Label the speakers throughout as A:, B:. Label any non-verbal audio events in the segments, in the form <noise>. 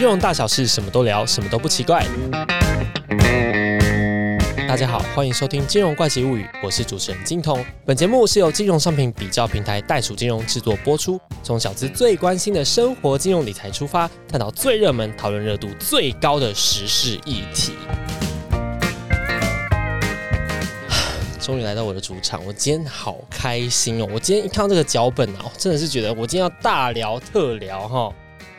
A: 金融大小事，什么都聊，什么都不奇怪。大家好，欢迎收听《金融怪奇物语》，我是主持人金童。本节目是由金融商品比较平台袋鼠金融制作播出，从小资最关心的生活金融理财出发，探讨最热门、讨论热度最高的时事议题。<sighs> 终于来到我的主场，我今天好开心哦！我今天一看到这个脚本啊，真的是觉得我今天要大聊特聊哈。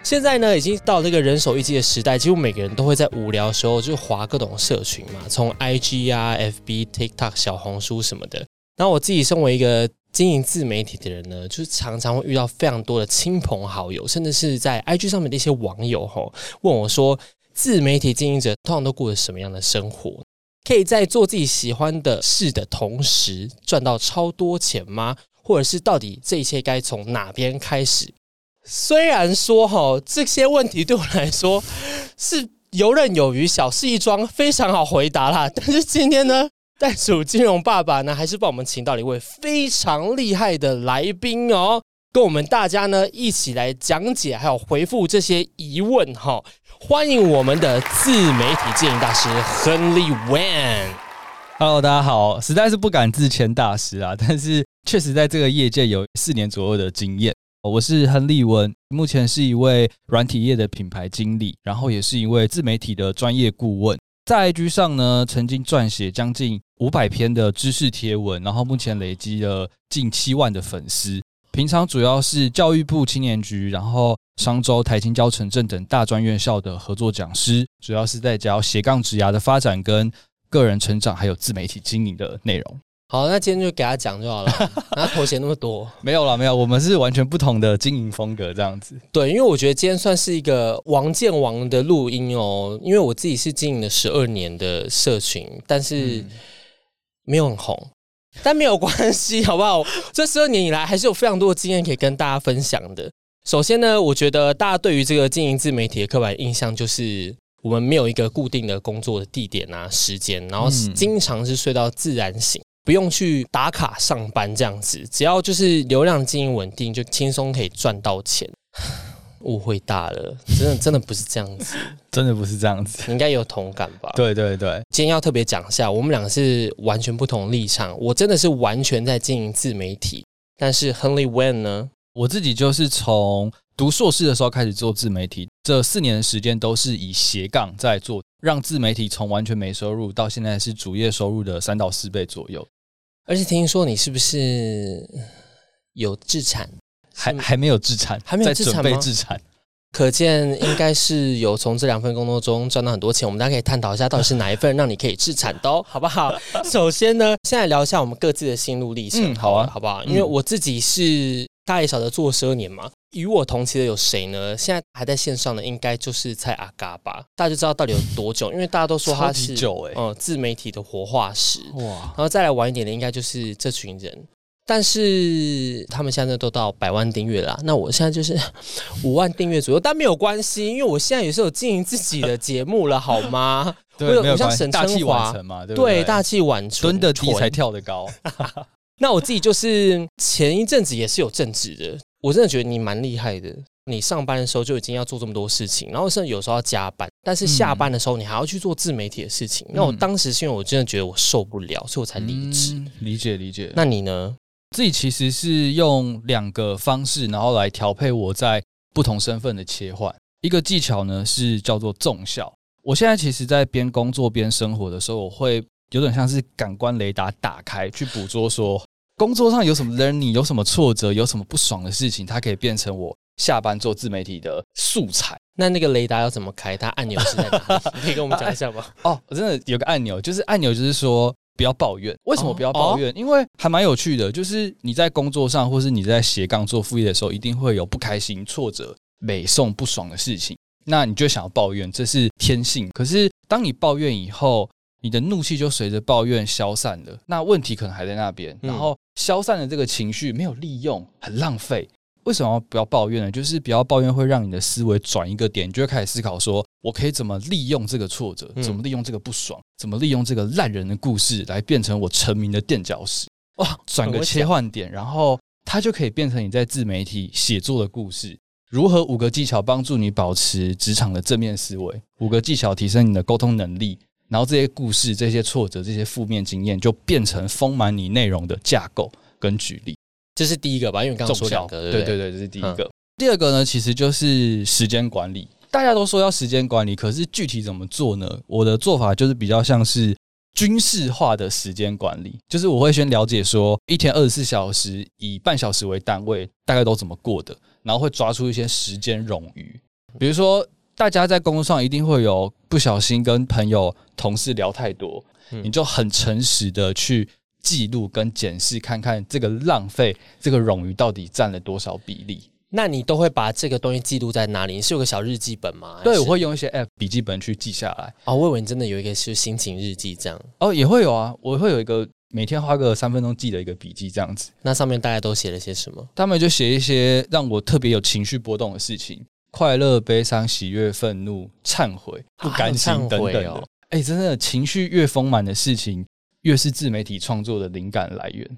A: 现在呢，已经到这个人手一机的时代，几乎每个人都会在无聊的时候就划各种社群嘛，从 IG 啊、FB、TikTok、小红书什么的。然后我自己身为一个经营自媒体的人呢，就是常常会遇到非常多的亲朋好友，甚至是在 IG 上面的一些网友吼，问我说，自媒体经营者通常都过着什么样的生活？可以在做自己喜欢的事的同时赚到超多钱吗？或者是到底这一切该从哪边开始？虽然说哈这些问题对我来说是游刃有余、小事一桩，非常好回答啦。但是今天呢，<laughs> 袋鼠金融爸爸呢，还是帮我们请到了一位非常厉害的来宾哦，跟我们大家呢一起来讲解还有回复这些疑问哈。欢迎我们的自媒体经营大师亨利 Wan。
B: Hello，大家好，实在是不敢自称大师啊，但是确实在这个业界有四年左右的经验。我是亨利文，目前是一位软体业的品牌经理，然后也是一位自媒体的专业顾问。在 IG 上呢，曾经撰写将近五百篇的知识贴文，然后目前累积了近七万的粉丝。平常主要是教育部青年局，然后商州、台青、教城镇等大专院校的合作讲师，主要是在教斜杠职涯的发展、跟个人成长，还有自媒体经营的内容。
A: 好，那今天就给他讲就好了。<laughs> 他头衔那么多，
B: 没有了，没有，我们是完全不同的经营风格，这样子。
A: 对，因为我觉得今天算是一个王见王的录音哦，因为我自己是经营了十二年的社群，但是没有很红。但没有关系，<laughs> 好不好？这十二年以来，还是有非常多的经验可以跟大家分享的。首先呢，我觉得大家对于这个经营自媒体的刻板印象，就是我们没有一个固定的工作的地点啊、时间，然后经常是睡到自然醒，不用去打卡上班这样子，只要就是流量经营稳定，就轻松可以赚到钱。<sighs> 误会大了，真的真的不是这样子，<laughs>
B: 真的不是这样子，
A: 你应该有同感吧？
B: 对对对，
A: 今天要特别讲一下，我们两个是完全不同立场。我真的是完全在经营自媒体，但是亨利 When 呢？
B: 我自己就是从读硕士的时候开始做自媒体，这四年的时间都是以斜杠在做，让自媒体从完全没收入到现在是主业收入的三到四倍左右。
A: 而且听说你是不是有自产？
B: 还还没有自产，
A: 还没有
B: 准备自产，<laughs>
A: 可见应该是有从这两份工作中赚到很多钱。我们大家可以探讨一下，到底是哪一份让你可以自产的，哦，好不好？<laughs> 首先呢，现在聊一下我们各自的心路历程，
B: 好啊，
A: 好不好？因为我自己是大家也晓得做十二年嘛，与我同期的有谁呢？现在还在线上的应该就是蔡阿嘎吧，大家就知道到底有多久，因为大家都说他是
B: 久哎，
A: 嗯，自媒体的活化石哇。然后再来晚一点的，应该就是这群人。但是他们现在都到百万订阅了，那我现在就是 <laughs> 五万订阅左右，但没有关系，因为我现在也是有经营自己的节目了，<laughs> 好吗？
B: 对，
A: 有像沈春华
B: 嘛，对
A: 对？大器晚成，
B: 蹲的低才跳得高。<laughs>
A: 那我自己就是前一阵子也是有正职的，我真的觉得你蛮厉害的。你上班的时候就已经要做这么多事情，然后甚至有时候要加班，但是下班的时候你还要去做自媒体的事情。那我当时是因为我真的觉得我受不了，所以我才离职。
B: 理解理解。
A: 那你呢？
B: 自己其实是用两个方式，然后来调配我在不同身份的切换。一个技巧呢是叫做重效。我现在其实，在边工作边生活的时候，我会有点像是感官雷达打开，去捕捉说工作上有什么 learning，有什么挫折，有什么不爽的事情，它可以变成我下班做自媒体的素材。
A: 那那个雷达要怎么开？它按钮是在哪里？<laughs> 可以跟我们讲一下吗？<laughs>
B: 哦，我真的有个按钮，就是按钮，就是说。不要抱怨，为什么不要抱怨？因为还蛮有趣的，就是你在工作上，或是你在斜杠做副业的时候，一定会有不开心、挫折、美送不爽的事情，那你就想要抱怨，这是天性。可是当你抱怨以后，你的怒气就随着抱怨消散了，那问题可能还在那边，然后消散的这个情绪没有利用，很浪费。为什么不要抱怨呢？就是不要抱怨会让你的思维转一个点，你就会开始思考说，我可以怎么利用这个挫折，怎么利用这个不爽，怎么利用这个烂人的故事来变成我成名的垫脚石。哇，<laughs> 转个切换点，然后它就可以变成你在自媒体写作的故事。如何五个技巧帮助你保持职场的正面思维？五个技巧提升你的沟通能力，然后这些故事、这些挫折、这些负面经验，就变成丰满你内容的架构跟举例。
A: 这是第一个吧？因为刚刚说两个，
B: 对对对，这是第一个。第二个呢，其实就是时间管理。大家都说要时间管理，可是具体怎么做呢？我的做法就是比较像是军事化的时间管理，就是我会先了解说一天二十四小时以半小时为单位，大概都怎么过的。然后会抓出一些时间冗余，比如说大家在工作上一定会有不小心跟朋友、同事聊太多，你就很诚实的去记录跟检视，看看这个浪费、这个冗余到底占了多少比例。
A: 那你都会把这个东西记录在哪里？你是有个小日记本吗？
B: 对，我会用一些 App 笔记本去记下来。
A: 哦，我以为你真的有一个是心情日记这样。
B: 哦，也会有啊，我会有一个。每天花个三分钟记的一个笔记，这样子。
A: 那上面大家都写了些什么？
B: 他们就写一些让我特别有情绪波动的事情，快乐、悲伤、喜悦、愤怒、忏悔、不甘心等等的。哎，真的，情绪越丰满的事情，越是自媒体创作的灵感来源。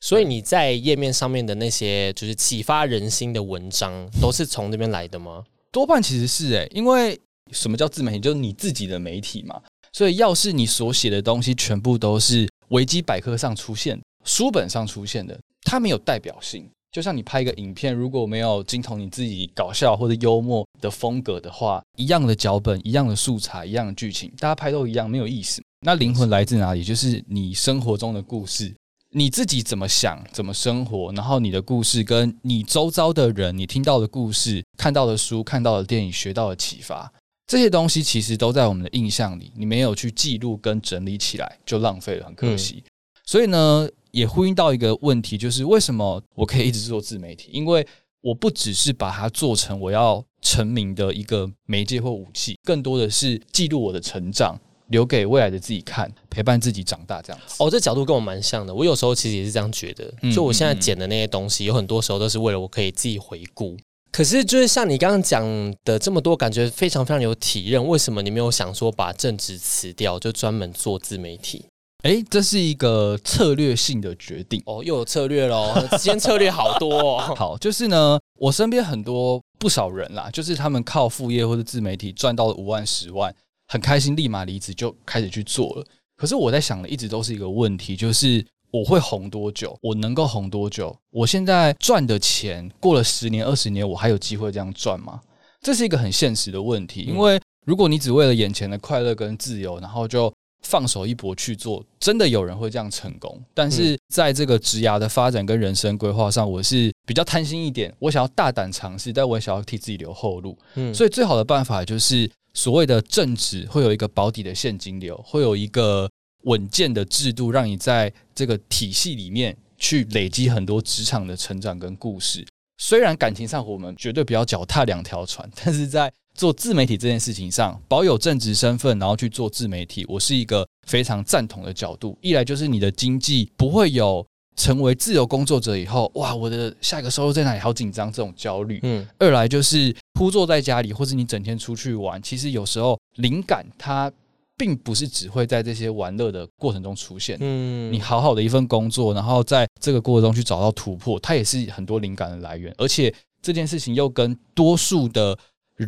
A: 所以你在页面上面的那些就是启发人心的文章，都是从那边来的吗？
B: 多半其实是哎，因为什么叫自媒体？就是你自己的媒体嘛。所以，要是你所写的东西全部都是维基百科上出现、书本上出现的，它没有代表性。就像你拍一个影片，如果没有精通你自己搞笑或者幽默的风格的话，一样的脚本、一样的素材、一样的剧情，大家拍都一样，没有意思。那灵魂来自哪里？就是你生活中的故事，你自己怎么想、怎么生活，然后你的故事跟你周遭的人、你听到的故事、看到的书、看到的电影、学到的启发。这些东西其实都在我们的印象里，你没有去记录跟整理起来，就浪费了，很可惜。所以呢，也呼应到一个问题，就是为什么我可以一直做自媒体？因为我不只是把它做成我要成名的一个媒介或武器，更多的是记录我的成长，留给未来的自己看，陪伴自己长大这样子。
A: 哦，这角度跟我蛮像的。我有时候其实也是这样觉得，就我现在剪的那些东西，有很多时候都是为了我可以自己回顾。可是，就是像你刚刚讲的这么多，感觉非常非常有体认。为什么你没有想说把正职辞掉，就专门做自媒体？
B: 哎，这是一个策略性的决定
A: 哦，又有策略喽。今天策略好多。哦。<laughs>
B: 好，就是呢，我身边很多不少人啦，就是他们靠副业或者自媒体赚到了五万、十万，很开心，立马离职就开始去做了。可是我在想的，一直都是一个问题，就是。我会红多久？我能够红多久？我现在赚的钱过了十年、二十年，我还有机会这样赚吗？这是一个很现实的问题。因为如果你只为了眼前的快乐跟自由，然后就放手一搏去做，真的有人会这样成功。但是在这个职涯的发展跟人生规划上，我是比较贪心一点，我想要大胆尝试，但我也想要替自己留后路。嗯，所以最好的办法就是所谓的正职会有一个保底的现金流，会有一个。稳健的制度，让你在这个体系里面去累积很多职场的成长跟故事。虽然感情上我们绝对不要脚踏两条船，<laughs> 但是在做自媒体这件事情上，保有正职身份，然后去做自媒体，我是一个非常赞同的角度。一来就是你的经济不会有成为自由工作者以后，哇，我的下一个收入在哪里？好紧张这种焦虑。嗯。二来就是枯坐在家里，或是你整天出去玩，其实有时候灵感它。并不是只会在这些玩乐的过程中出现。嗯，你好好的一份工作，然后在这个过程中去找到突破，它也是很多灵感的来源。而且这件事情又跟多数的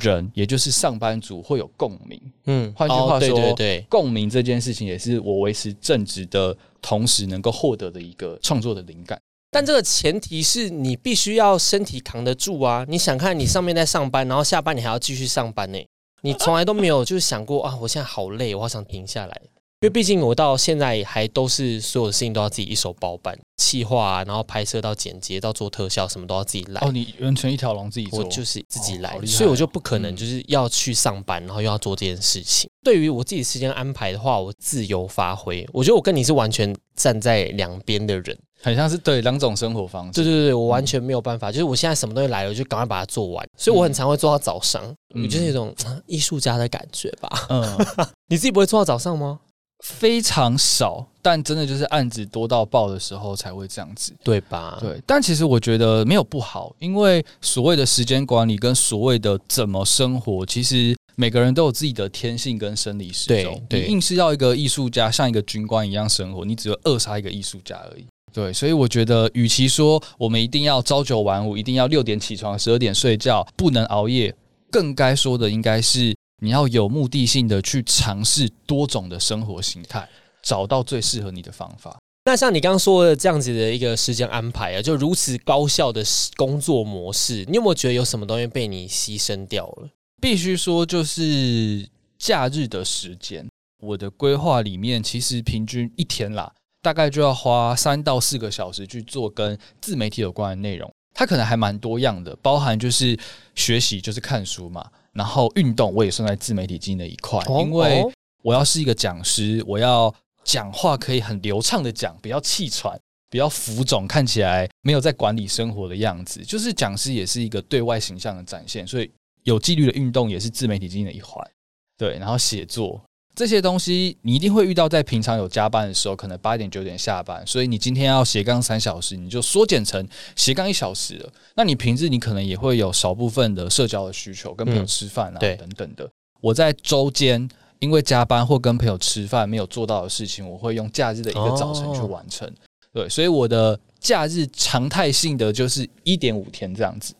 B: 人，也就是上班族会有共鸣。嗯，换句话说，对对对共鸣这件事情也是我维持正直的同时能够获得的一个创作的灵感。
A: 但这个前提是你必须要身体扛得住啊！你想看你上面在上班，然后下班你还要继续上班呢？你从来都没有就是想过啊，我现在好累，我好想停下来。因为毕竟我到现在还都是所有的事情都要自己一手包办，企划，然后拍摄到剪接到做特效，什么都要自己来。
B: 哦，你完全一条龙自己做，
A: 我就是自己来，所以我就不可能就是要去上班，然后又要做这件事情。对于我自己时间安排的话，我自由发挥。我觉得我跟你是完全站在两边的人。
B: 很像是对两种生活方式，
A: 对对对，我完全没有办法，就是我现在什么东西来了，我就赶快把它做完，所以我很常会做到早上，我就是一种艺术家的感觉吧。嗯，<laughs> 你自己不会做到早上吗？
B: 非常少，但真的就是案子多到爆的时候才会这样子，
A: 对吧？
B: 对，但其实我觉得没有不好，因为所谓的时间管理跟所谓的怎么生活，其实每个人都有自己的天性跟生理时钟。你硬是要一个艺术家像一个军官一样生活，你只会扼杀一个艺术家而已。对，所以我觉得，与其说我们一定要朝九晚五，一定要六点起床，十二点睡觉，不能熬夜，更该说的应该是你要有目的性的去尝试多种的生活形态，找到最适合你的方法。
A: 那像你刚刚说的这样子的一个时间安排啊，就如此高效的工作模式，你有没有觉得有什么东西被你牺牲掉了？
B: 必须说，就是假日的时间，我的规划里面其实平均一天啦，大概就要花三到四个小时去做跟自媒体有关的内容。它可能还蛮多样的，包含就是学习，就是看书嘛，然后运动我也算在自媒体经营的一块，因为我要是一个讲师，我要。讲话可以很流畅的讲，不要气喘，不要浮肿，看起来没有在管理生活的样子。就是讲师也是一个对外形象的展现，所以有纪律的运动也是自媒体经营的一环。对，然后写作这些东西，你一定会遇到，在平常有加班的时候，可能八点九点下班，所以你今天要斜杠三小时，你就缩减成斜杠一小时了。那你平日你可能也会有少部分的社交的需求，跟朋友吃饭啊等等的。我在周间。因为加班或跟朋友吃饭没有做到的事情，我会用假日的一个早晨去完成。对，所以我的假日常态性的就是一点五天这样子。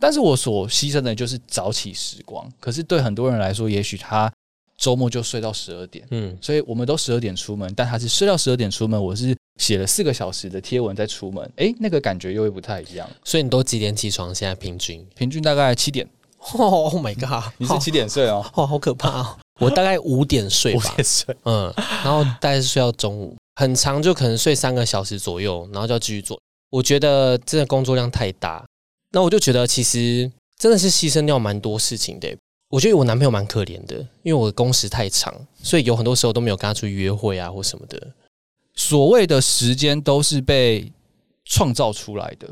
B: 但是我所牺牲的就是早起时光。可是对很多人来说，也许他周末就睡到十二点。嗯，所以我们都十二点出门，但他是睡到十二点出门，我是写了四个小时的贴文再出门。哎，那个感觉又会不太一样。
A: 所以你都几点起床？现在平均
B: 平均大概七点。
A: Oh my god！<laughs>
B: 你是几点睡哦？
A: 哇，<laughs> 好可怕哦！我大概五点睡吧，
B: 睡，
A: 嗯，然后大概是睡到中午，很长，就可能睡三个小时左右，然后就要继续做。我觉得真的工作量太大，那我就觉得其实真的是牺牲掉蛮多事情的。我觉得我男朋友蛮可怜的，因为我的工时太长，所以有很多时候都没有跟他出去约会啊或什么的。
B: 所谓的时间都是被创造出来的。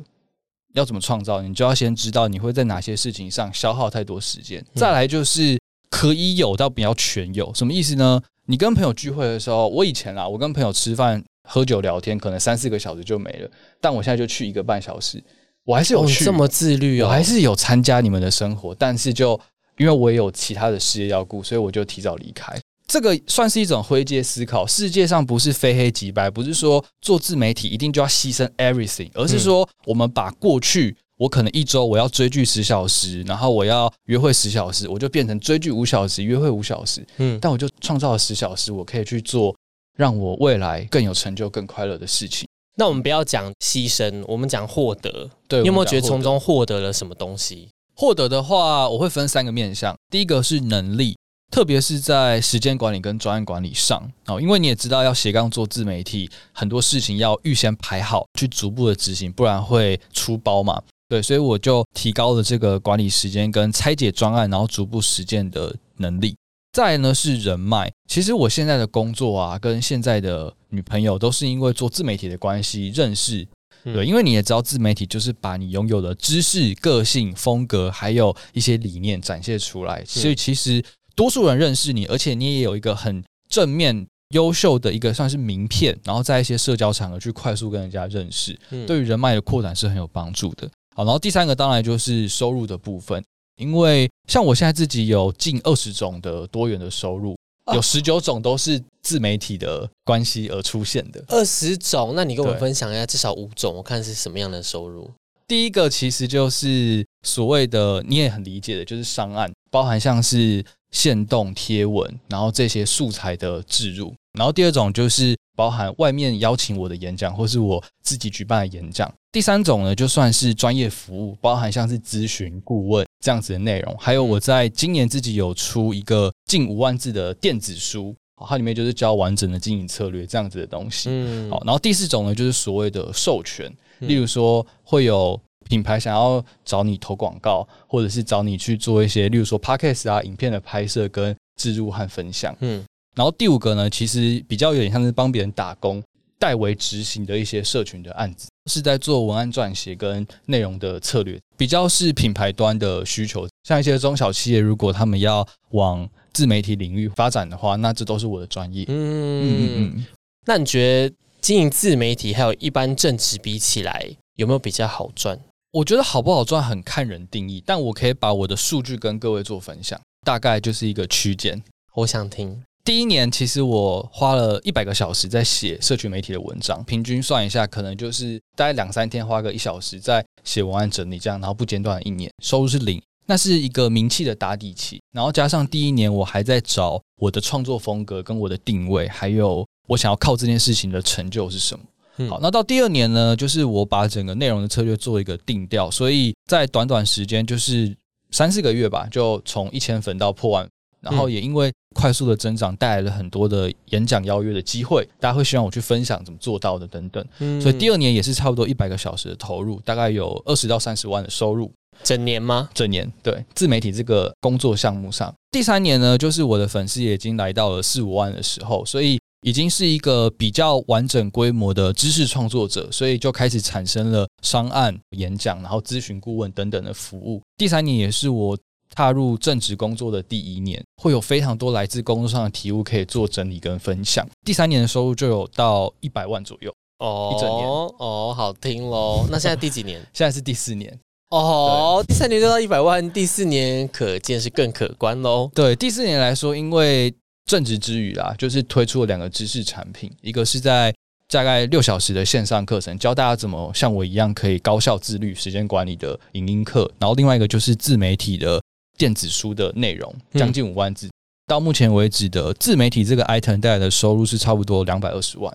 B: 要怎么创造？你就要先知道你会在哪些事情上消耗太多时间。再来就是可以有到比较全有，什么意思呢？你跟朋友聚会的时候，我以前啊，我跟朋友吃饭、喝酒、聊天，可能三四个小时就没了。但我现在就去一个半小时，我还是有去
A: 这么自律哦，
B: 我还是有参加你们的生活，但是就因为我也有其他的事业要顾，所以我就提早离开。这个算是一种灰阶思考。世界上不是非黑即白，不是说做自媒体一定就要牺牲 everything，而是说我们把过去我可能一周我要追剧十小时，然后我要约会十小时，我就变成追剧五小时，约会五小时。嗯，但我就创造了十小时，我可以去做让我未来更有成就、更快乐的事情。
A: 那我们不要讲牺牲，我们讲获得。对，你有没有觉得从中获得了什么东西？
B: 获得的话，我会分三个面向。第一个是能力。特别是在时间管理跟专案管理上哦，因为你也知道要斜杠做自媒体，很多事情要预先排好，去逐步的执行，不然会出包嘛。对，所以我就提高了这个管理时间跟拆解专案，然后逐步实践的能力。再呢是人脉，其实我现在的工作啊，跟现在的女朋友都是因为做自媒体的关系认识。对，因为你也知道自媒体就是把你拥有的知识、个性、风格，还有一些理念展现出来，所以其实。多数人认识你，而且你也有一个很正面、优秀的一个算是名片，然后在一些社交场合去快速跟人家认识，对于人脉的扩展是很有帮助的。好，然后第三个当然就是收入的部分，因为像我现在自己有近二十种的多元的收入，有十九种都是自媒体的关系而出现的。
A: 二十种，那你跟我们分享一下，至少五种，我看是什么样的收入？
B: 第一个其实就是所谓的你也很理解的，就是上岸，包含像是。线动贴文，然后这些素材的置入，然后第二种就是包含外面邀请我的演讲，或是我自己举办的演讲。第三种呢，就算是专业服务，包含像是咨询顾问这样子的内容。还有我在今年自己有出一个近五万字的电子书，它里面就是教完整的经营策略这样子的东西。嗯，好，然后第四种呢，就是所谓的授权，例如说会有。品牌想要找你投广告，或者是找你去做一些，例如说 podcast 啊、影片的拍摄跟植入和分享。嗯，然后第五个呢，其实比较有点像是帮别人打工、代为执行的一些社群的案子，是在做文案撰写跟内容的策略，比较是品牌端的需求。像一些中小企业，如果他们要往自媒体领域发展的话，那这都是我的专业。嗯嗯
A: 嗯。那你觉得经营自媒体还有一般正职比起来，有没有比较好赚？
B: 我觉得好不好赚很看人定义，但我可以把我的数据跟各位做分享，大概就是一个区间。
A: 我想听
B: 第一年其实我花了一百个小时在写社群媒体的文章，平均算一下，可能就是大概两三天花个一小时在写文案整理这样，然后不间断一年，收入是零，那是一个名气的打底期。然后加上第一年我还在找我的创作风格跟我的定位，还有我想要靠这件事情的成就是什么。好，那到第二年呢，就是我把整个内容的策略做一个定调，所以在短短时间就是三四个月吧，就从一千粉到破万。然后也因为快速的增长，带来了很多的演讲邀约的机会，大家会希望我去分享怎么做到的等等。嗯所以第二年也是差不多一百个小时的投入，大概有二十到三十万的收入。
A: 整年吗？
B: 整年对自媒体这个工作项目上，第三年呢，就是我的粉丝也已经来到了四五万的时候，所以已经是一个比较完整规模的知识创作者，所以就开始产生了商案、演讲，然后咨询顾问等等的服务。第三年也是我。踏入正职工作的第一年，会有非常多来自工作上的题目可以做整理跟分享。第三年的收入就有到一百万左右哦，一整年
A: 哦，好听喽。那现在第几年？<laughs>
B: 现在是第四年
A: 哦。第三年就到一百万，第四年可见是更可观喽。
B: 对，第四年来说，因为正职之余啦，就是推出了两个知识产品，一个是在。大概六小时的线上课程，教大家怎么像我一样可以高效自律时间管理的影音课。然后另外一个就是自媒体的电子书的内容，将近五万字。到目前为止的自媒体这个 item 带来的收入是差不多两百二十万。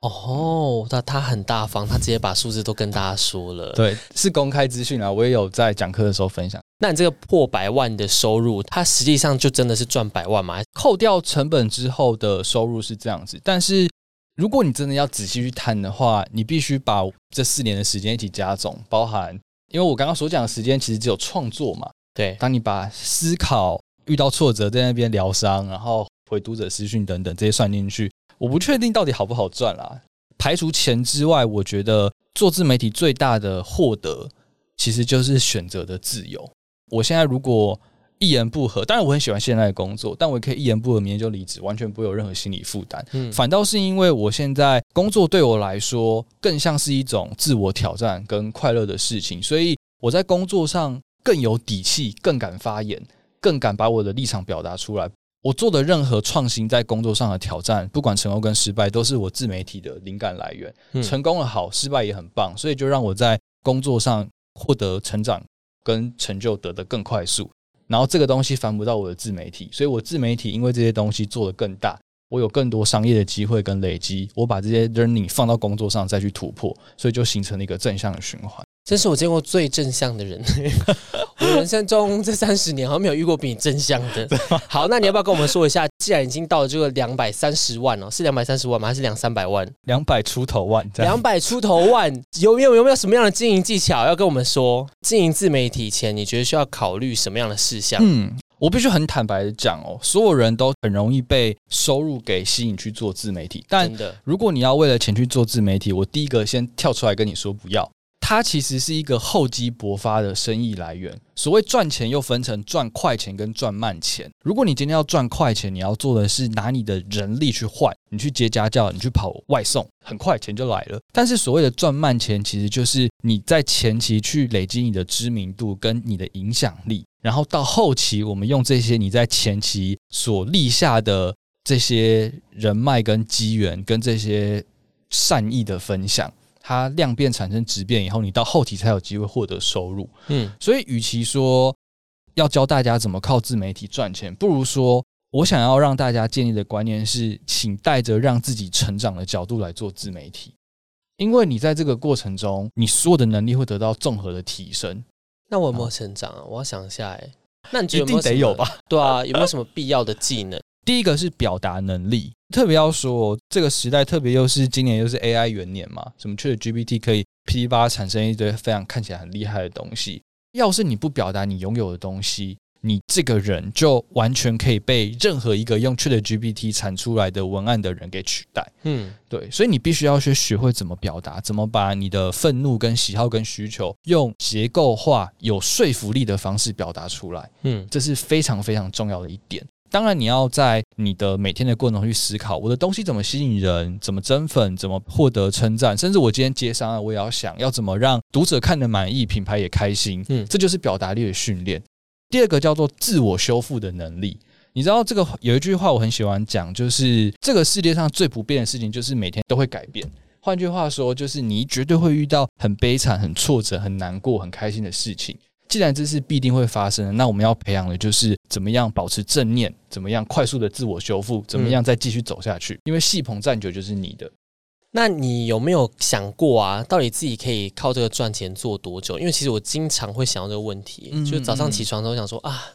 A: 哦，那他很大方，他直接把数字都跟大家说了。
B: 对，是公开资讯啊，我也有在讲课的时候分享。
A: 那你这个破百万的收入，它实际上就真的是赚百万吗？
B: 扣掉成本之后的收入是这样子，但是。如果你真的要仔细去谈的话，你必须把这四年的时间一起加总，包含，因为我刚刚所讲的时间其实只有创作嘛。
A: 对，
B: 当你把思考、遇到挫折在那边疗伤，然后回读者私讯等等这些算进去，我不确定到底好不好赚啦。排除钱之外，我觉得做自媒体最大的获得其实就是选择的自由。我现在如果一言不合，当然我很喜欢现在的工作，但我也可以一言不合，明天就离职，完全不会有任何心理负担。嗯，反倒是因为我现在工作对我来说更像是一种自我挑战跟快乐的事情，所以我在工作上更有底气，更敢发言，更敢把我的立场表达出来。我做的任何创新，在工作上的挑战，不管成功跟失败，都是我自媒体的灵感来源。成功了好，失败也很棒，所以就让我在工作上获得成长跟成就，得的更快速。然后这个东西翻不到我的自媒体，所以我自媒体因为这些东西做得更大，我有更多商业的机会跟累积，我把这些 learning 放到工作上再去突破，所以就形成了一个正向的循环。
A: 这是我见过最正向的人，<laughs> 我人生中这三十年好像没有遇过比你正向的。好，那你要不要跟我们说一下？既然已经到了这个两百三十万哦，是两百三十万吗？还是两三百万？
B: 两百出头万，
A: 两百出头万，有没有有没有什么样的经营技巧要跟我们说？经营自媒体前，你觉得需要考虑什么样的事项？嗯，
B: 我必须很坦白的讲哦，所有人都很容易被收入给吸引去做自媒体，但如果你要为了钱去做自媒体，我第一个先跳出来跟你说不要。它其实是一个厚积薄发的生意来源。所谓赚钱，又分成赚快钱跟赚慢钱。如果你今天要赚快钱，你要做的是拿你的人力去换，你去接家教，你去跑外送，很快钱就来了。但是所谓的赚慢钱，其实就是你在前期去累积你的知名度跟你的影响力，然后到后期，我们用这些你在前期所立下的这些人脉跟机缘，跟这些善意的分享。它量变产生质变以后，你到后期才有机会获得收入。嗯，所以与其说要教大家怎么靠自媒体赚钱，不如说我想要让大家建立的观念是，请带着让自己成长的角度来做自媒体，因为你在这个过程中，你所有的能力会得到综合的提升。
A: 那我有没有成长啊？我要想一下，哎，那你
B: 一定得有吧？
A: 对啊，有没有什么必要的技能？
B: 第一个是表达能力，特别要说这个时代，特别又是今年又是 AI 元年嘛，什么去了 GPT 可以噼里啪啦产生一堆非常看起来很厉害的东西。要是你不表达你拥有的东西，你这个人就完全可以被任何一个用 Chat GPT 产出来的文案的人给取代。嗯，对，所以你必须要去学会怎么表达，怎么把你的愤怒、跟喜好、跟需求用结构化、有说服力的方式表达出来。嗯，这是非常非常重要的一点。当然，你要在你的每天的过程中去思考，我的东西怎么吸引人，怎么增粉，怎么获得称赞，甚至我今天接商，我也要想要怎么让读者看得满意，品牌也开心。嗯，这就是表达力的训练。第二个叫做自我修复的能力，你知道这个有一句话我很喜欢讲，就是这个世界上最不变的事情就是每天都会改变。换句话说，就是你绝对会遇到很悲惨、很挫折、很难过、很开心的事情。既然这是必定会发生的，那我们要培养的就是怎么样保持正念，怎么样快速的自我修复，怎么样再继续走下去。因为戏棚站久就是你的。
A: 那你有没有想过啊？到底自己可以靠这个赚钱做多久？因为其实我经常会想到这个问题，就早上起床的时候想说啊，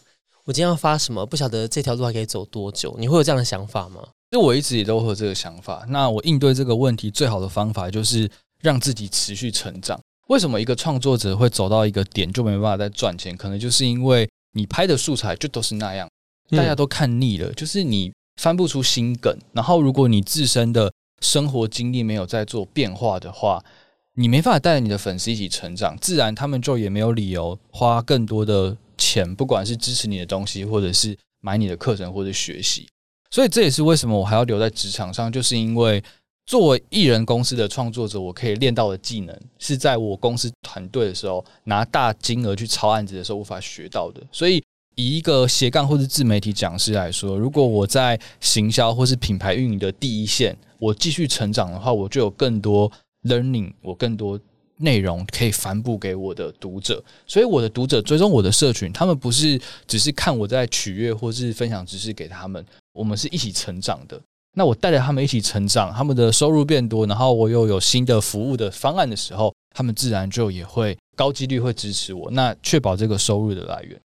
A: 我今天要发什么？不晓得这条路还可以走多久？你会有这样的想法吗？
B: 就我一直也都会有这个想法。那我应对这个问题最好的方法就是让自己持续成长。为什么一个创作者会走到一个点就没办法再赚钱？可能就是因为你拍的素材就都是那样，大家都看腻了，就是你翻不出新梗。然后如果你自身的生活经历没有在做变化的话，你没办法带着你的粉丝一起成长，自然他们就也没有理由花更多的钱，不管是支持你的东西，或者是买你的课程或者学习。所以这也是为什么我还要留在职场上，就是因为作为艺人公司的创作者，我可以练到的技能是在我公司团队的时候拿大金额去抄案子的时候无法学到的。所以以一个斜杠或是自媒体讲师来说，如果我在行销或是品牌运营的第一线，我继续成长的话，我就有更多 learning，我更多。内容可以反哺给我的读者，所以我的读者追踪我的社群，他们不是只是看我在取悦或是分享知识给他们，我们是一起成长的。那我带着他们一起成长，他们的收入变多，然后我又有新的服务的方案的时候，他们自然就也会高几率会支持我，那确保这个收入的来源。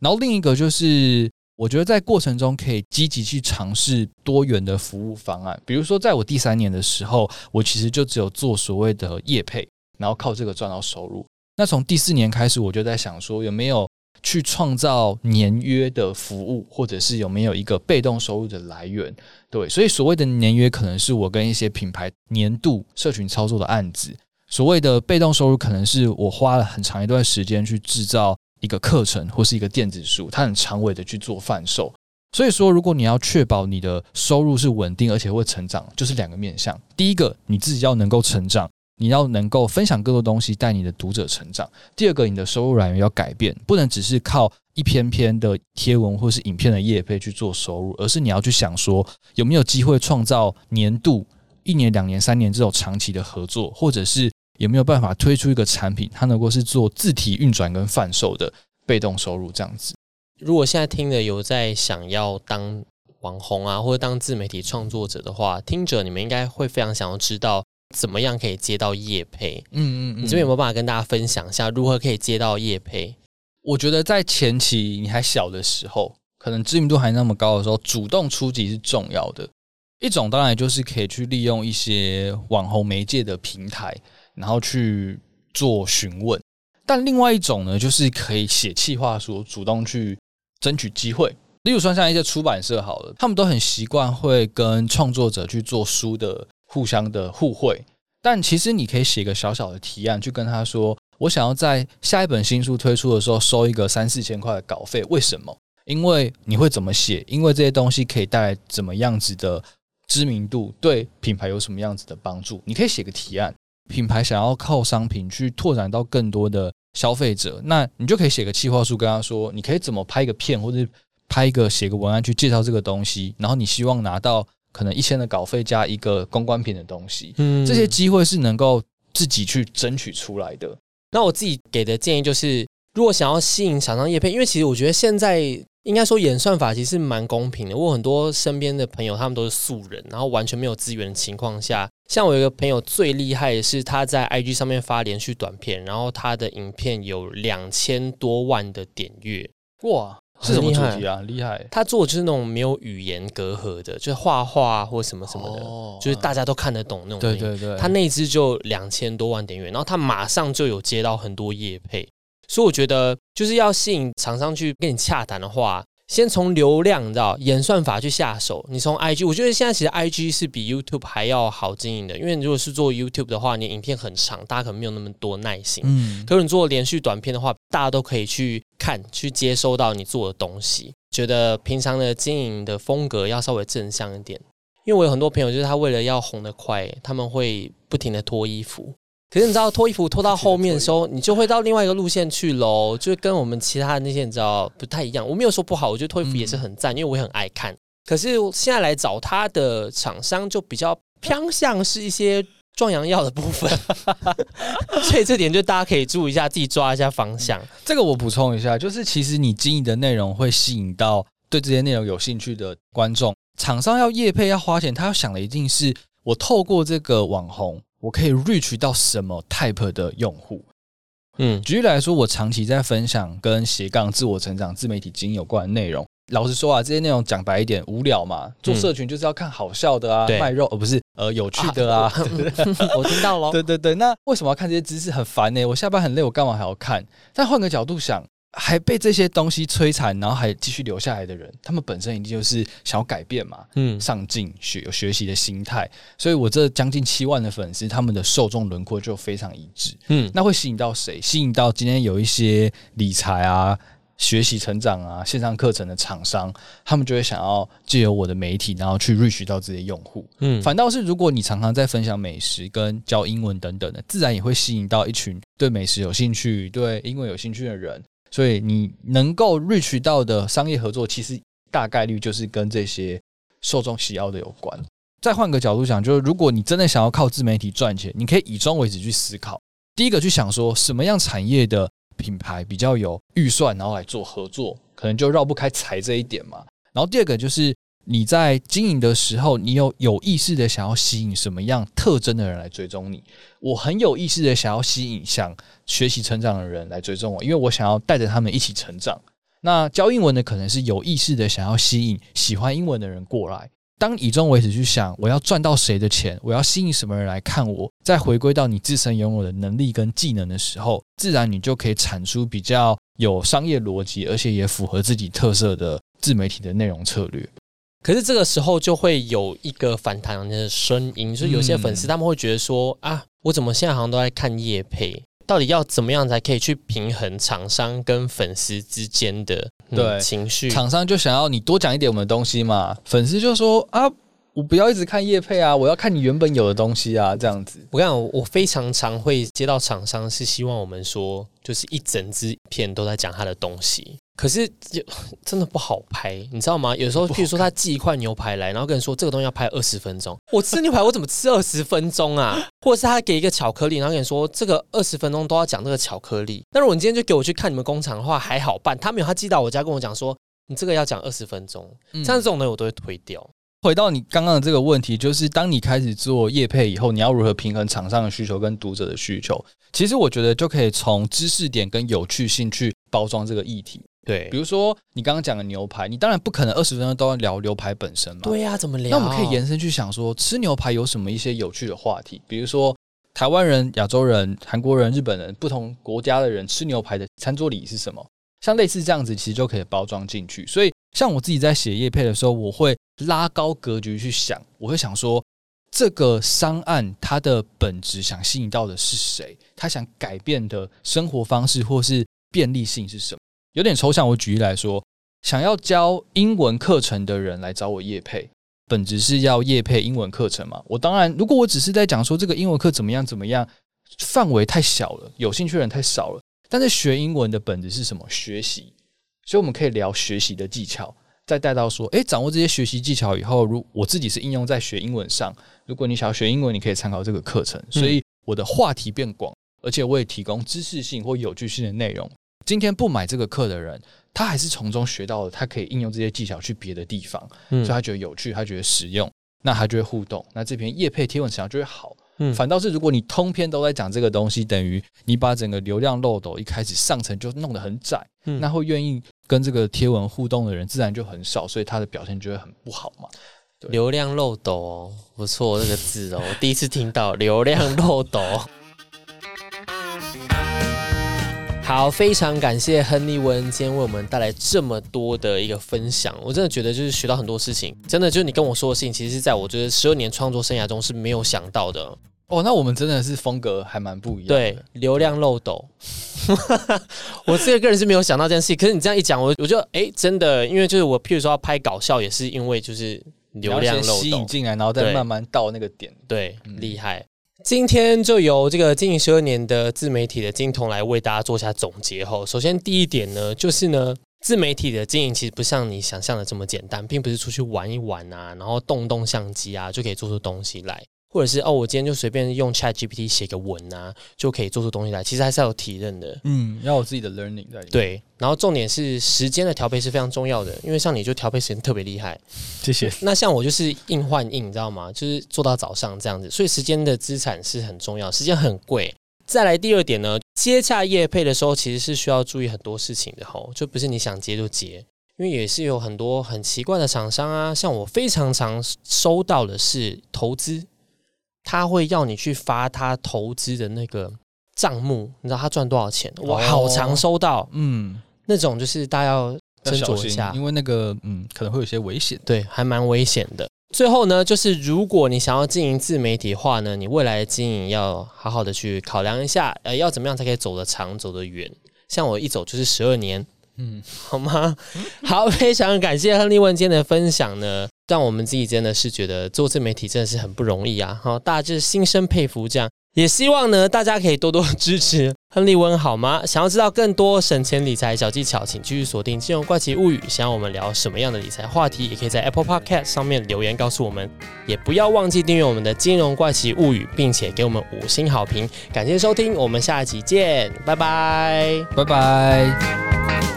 B: 然后另一个就是，我觉得在过程中可以积极去尝试多元的服务方案，比如说在我第三年的时候，我其实就只有做所谓的业配。然后靠这个赚到收入。那从第四年开始，我就在想说，有没有去创造年约的服务，或者是有没有一个被动收入的来源？对，所以所谓的年约，可能是我跟一些品牌年度社群操作的案子；所谓的被动收入，可能是我花了很长一段时间去制造一个课程或是一个电子书，它很长尾的去做贩售。所以说，如果你要确保你的收入是稳定而且会成长，就是两个面向：第一个，你自己要能够成长。你要能够分享更多东西，带你的读者成长。第二个，你的收入来源要改变，不能只是靠一篇篇的贴文或是影片的业配去做收入，而是你要去想说，有没有机会创造年度、一年、两年、三年这种长期的合作，或者是有没有办法推出一个产品，它能够是做字体运转跟贩售的被动收入这样子。
A: 如果现在听的有在想要当网红啊，或者当自媒体创作者的话，听者你们应该会非常想要知道。怎么样可以接到业配？嗯嗯嗯，你这边有没有办法跟大家分享一下如何可以接到业配？
B: 我觉得在前期你还小的时候，可能知名度还那么高的时候，主动出击是重要的。一种当然就是可以去利用一些网红媒介的平台，然后去做询问。但另外一种呢，就是可以写企划书，主动去争取机会。例如说像一些出版社好了，他们都很习惯会跟创作者去做书的。互相的互惠，但其实你可以写个小小的提案，去跟他说：“我想要在下一本新书推出的时候收一个三四千块的稿费。为什么？因为你会怎么写？因为这些东西可以带来怎么样子的知名度，对品牌有什么样子的帮助？你可以写个提案。品牌想要靠商品去拓展到更多的消费者，那你就可以写个企划书，跟他说：你可以怎么拍一个片，或者拍一个写个文案去介绍这个东西，然后你希望拿到。”可能一千的稿费加一个公关品的东西，嗯，这些机会是能够自己去争取出来的。
A: 那我自己给的建议就是，如果想要吸引厂商业片，因为其实我觉得现在应该说演算法其实蛮公平的。我很多身边的朋友，他们都是素人，然后完全没有资源的情况下，像我有一个朋友最厉害的是他在 IG 上面发连续短片，然后他的影片有两千多万的点阅，
B: 哇！是什么主题啊？厉害！
A: 他做就是那种没有语言隔阂的，就是画画或什么什么的，就是大家都看得懂那种。
B: 对对对。
A: 他那支就两千多万点阅，然后他马上就有接到很多业配，所以我觉得就是要吸引厂商去跟你洽谈的话。先从流量，你知道演算法去下手。你从 IG，我觉得现在其实 IG 是比 YouTube 还要好经营的，因为如果是做 YouTube 的话，你影片很长，大家可能没有那么多耐心。嗯，可是你做连续短片的话，大家都可以去看、去接收到你做的东西。觉得平常的经营的风格要稍微正向一点，因为我有很多朋友，就是他为了要红得快，他们会不停的脱衣服。可是你知道脱衣服脱到后面的时候，你就会到另外一个路线去喽，就跟我们其他的那些你知道不太一样。我没有说不好，我觉得脱衣服也是很赞，因为我也很爱看。可是现在来找他的厂商就比较偏向是一些壮阳药的部分，<laughs> 所以这点就大家可以注意一下，自己抓一下方向。
B: 这个我补充一下，就是其实你经营的内容会吸引到对这些内容有兴趣的观众，厂商要业配要花钱，他要想的一定是我透过这个网红。我可以 reach 到什么 type 的用户？嗯，举例来说，我长期在分享跟斜杠自我成长、自媒体经营有关的内容。老实说啊，这些内容讲白一点，无聊嘛。做社群就是要看好笑的啊，卖肉，而不是呃有趣的啊。
A: 我 <laughs> 听到了。<laughs>
B: 对对对，那为什么要看这些知识？很烦呢。我下班很累，我干嘛还要看？但换个角度想。还被这些东西摧残，然后还继续留下来的人，他们本身一定就是想要改变嘛，嗯，上进学有学习的心态，所以我这将近七万的粉丝，他们的受众轮廓就非常一致，嗯，那会吸引到谁？吸引到今天有一些理财啊、学习成长啊、线上课程的厂商，他们就会想要借由我的媒体，然后去 reach 到这些用户，嗯，反倒是如果你常常在分享美食跟教英文等等的，自然也会吸引到一群对美食有兴趣、对英文有兴趣的人。所以你能够 reach 到的商业合作，其实大概率就是跟这些受众喜好的有关。再换个角度讲，就是如果你真的想要靠自媒体赚钱，你可以以终为始去思考。第一个去想说，什么样产业的品牌比较有预算，然后来做合作，可能就绕不开财这一点嘛。然后第二个就是。你在经营的时候，你有有意识的想要吸引什么样特征的人来追踪你？我很有意识的想要吸引想学习成长的人来追踪我，因为我想要带着他们一起成长。那教英文的可能是有意识的想要吸引喜欢英文的人过来。当以终为始去想我要赚到谁的钱，我要吸引什么人来看我，再回归到你自身拥有的能力跟技能的时候，自然你就可以产出比较有商业逻辑，而且也符合自己特色的自媒体的内容策略。
A: 可是这个时候就会有一个反弹的声音，就是有些粉丝他们会觉得说啊，我怎么现在好像都在看叶配，到底要怎么样才可以去平衡厂商跟粉丝之间的对情绪？
B: 厂商就想要你多讲一点我们的东西嘛，粉丝就说啊。我不要一直看叶配啊！我要看你原本有的东西啊，这样子。
A: 我跟你讲，我非常常会接到厂商是希望我们说，就是一整支片都在讲他的东西，可是就真的不好拍，你知道吗？有时候，譬如说他寄一块牛排来，然后跟人说这个东西要拍二十分钟，<laughs> 我吃牛排我怎么吃二十分钟啊？<laughs> 或者是他给一个巧克力，然后跟你说这个二十分钟都要讲这个巧克力。那如果你今天就给我去看你们工厂的话，还好办。他没有，他寄到我家跟我讲说，你这个要讲二十分钟，像这种呢我都会推掉。
B: 回到你刚刚的这个问题，就是当你开始做业配以后，你要如何平衡厂商的需求跟读者的需求？其实我觉得就可以从知识点跟有趣性去包装这个议题。
A: 对，
B: 比如说你刚刚讲的牛排，你当然不可能二十分钟都要聊牛排本身嘛。
A: 对呀，怎么聊？
B: 那我们可以延伸去想说，吃牛排有什么一些有趣的话题？比如说台湾人、亚洲人、韩国人、日本人，不同国家的人吃牛排的餐桌礼仪是什么？像类似这样子，其实就可以包装进去。所以。像我自己在写业配的时候，我会拉高格局去想，我会想说，这个商案它的本质想吸引到的是谁？他想改变的生活方式或是便利性是什么？有点抽象。我举例来说，想要教英文课程的人来找我业配，本质是要业配英文课程嘛？我当然，如果我只是在讲说这个英文课怎么样怎么样，范围太小了，有兴趣的人太少了。但是学英文的本质是什么？学习。所以我们可以聊学习的技巧，再带到说，诶，掌握这些学习技巧以后，如我自己是应用在学英文上。如果你想要学英文，你可以参考这个课程。所以我的话题变广，而且我也提供知识性或有趣性的内容。今天不买这个课的人，他还是从中学到了，他可以应用这些技巧去别的地方，所以他觉得有趣，他觉得实用，那他就会互动，那这篇叶配贴文质量就会好。嗯，反倒是如果你通篇都在讲这个东西，等于你把整个流量漏斗一开始上层就弄得很窄，嗯，那会愿意跟这个贴文互动的人自然就很少，所以他的表现就会很不好嘛。
A: 流量漏斗哦，不错这个字哦，我第一次听到流量漏斗。好，非常感谢亨利文今天为我们带来这么多的一个分享，我真的觉得就是学到很多事情，真的就是你跟我说的事情，其实是在我觉得十二年创作生涯中是没有想到的。
B: 哦。那我们真的是风格还蛮不一样，
A: 对，流量漏斗，<laughs> 我自己个人是没有想到这件事情，可是你这样一讲，我我就哎，真的，因为就是我譬如说要拍搞笑，也是因为就是流量漏斗。
B: 吸引进来，然后再慢慢到那个点，
A: 对，厉害。今天就由这个经营十二年的自媒体的金童来为大家做一下总结吼。首先第一点呢，就是呢，自媒体的经营其实不像你想象的这么简单，并不是出去玩一玩啊，然后动动相机啊就可以做出东西来。或者是哦，我今天就随便用 Chat GPT 写个文啊，就可以做出东西来。其实还是要有体认的，
B: 嗯，要有自己的 learning 在里面。
A: 对，然后重点是时间的调配是非常重要的，因为像你就调配时间特别厉害。
B: 谢谢。
A: 那像我就是硬换硬，你知道吗？就是做到早上这样子，所以时间的资产是很重要，时间很贵。再来第二点呢，接洽业配的时候，其实是需要注意很多事情的吼，就不是你想接就接，因为也是有很多很奇怪的厂商啊。像我非常常收到的是投资。他会要你去发他投资的那个账目，你知道他赚多少钱？我好常收到，嗯，那种就是大家要斟酌一下，
B: 因为那个嗯可能会有些危险，
A: 对，还蛮危险的。最后呢，就是如果你想要经营自媒体的话呢，你未来的经营要好好的去考量一下，呃，要怎么样才可以走得长、走得远？像我一走就是十二年。嗯，好吗？好，非常感谢亨利问今天的分享呢，让我们自己真的是觉得做自媒体真的是很不容易啊！好，大家就是心生佩服，这样也希望呢大家可以多多支持亨利温，好吗？想要知道更多省钱理财小技巧，请继续锁定《金融怪奇物语》。想要我们聊什么样的理财话题，也可以在 Apple Podcast 上面留言告诉我们，也不要忘记订阅我们的《金融怪奇物语》，并且给我们五星好评。感谢收听，我们下一集见，拜拜，
B: 拜拜。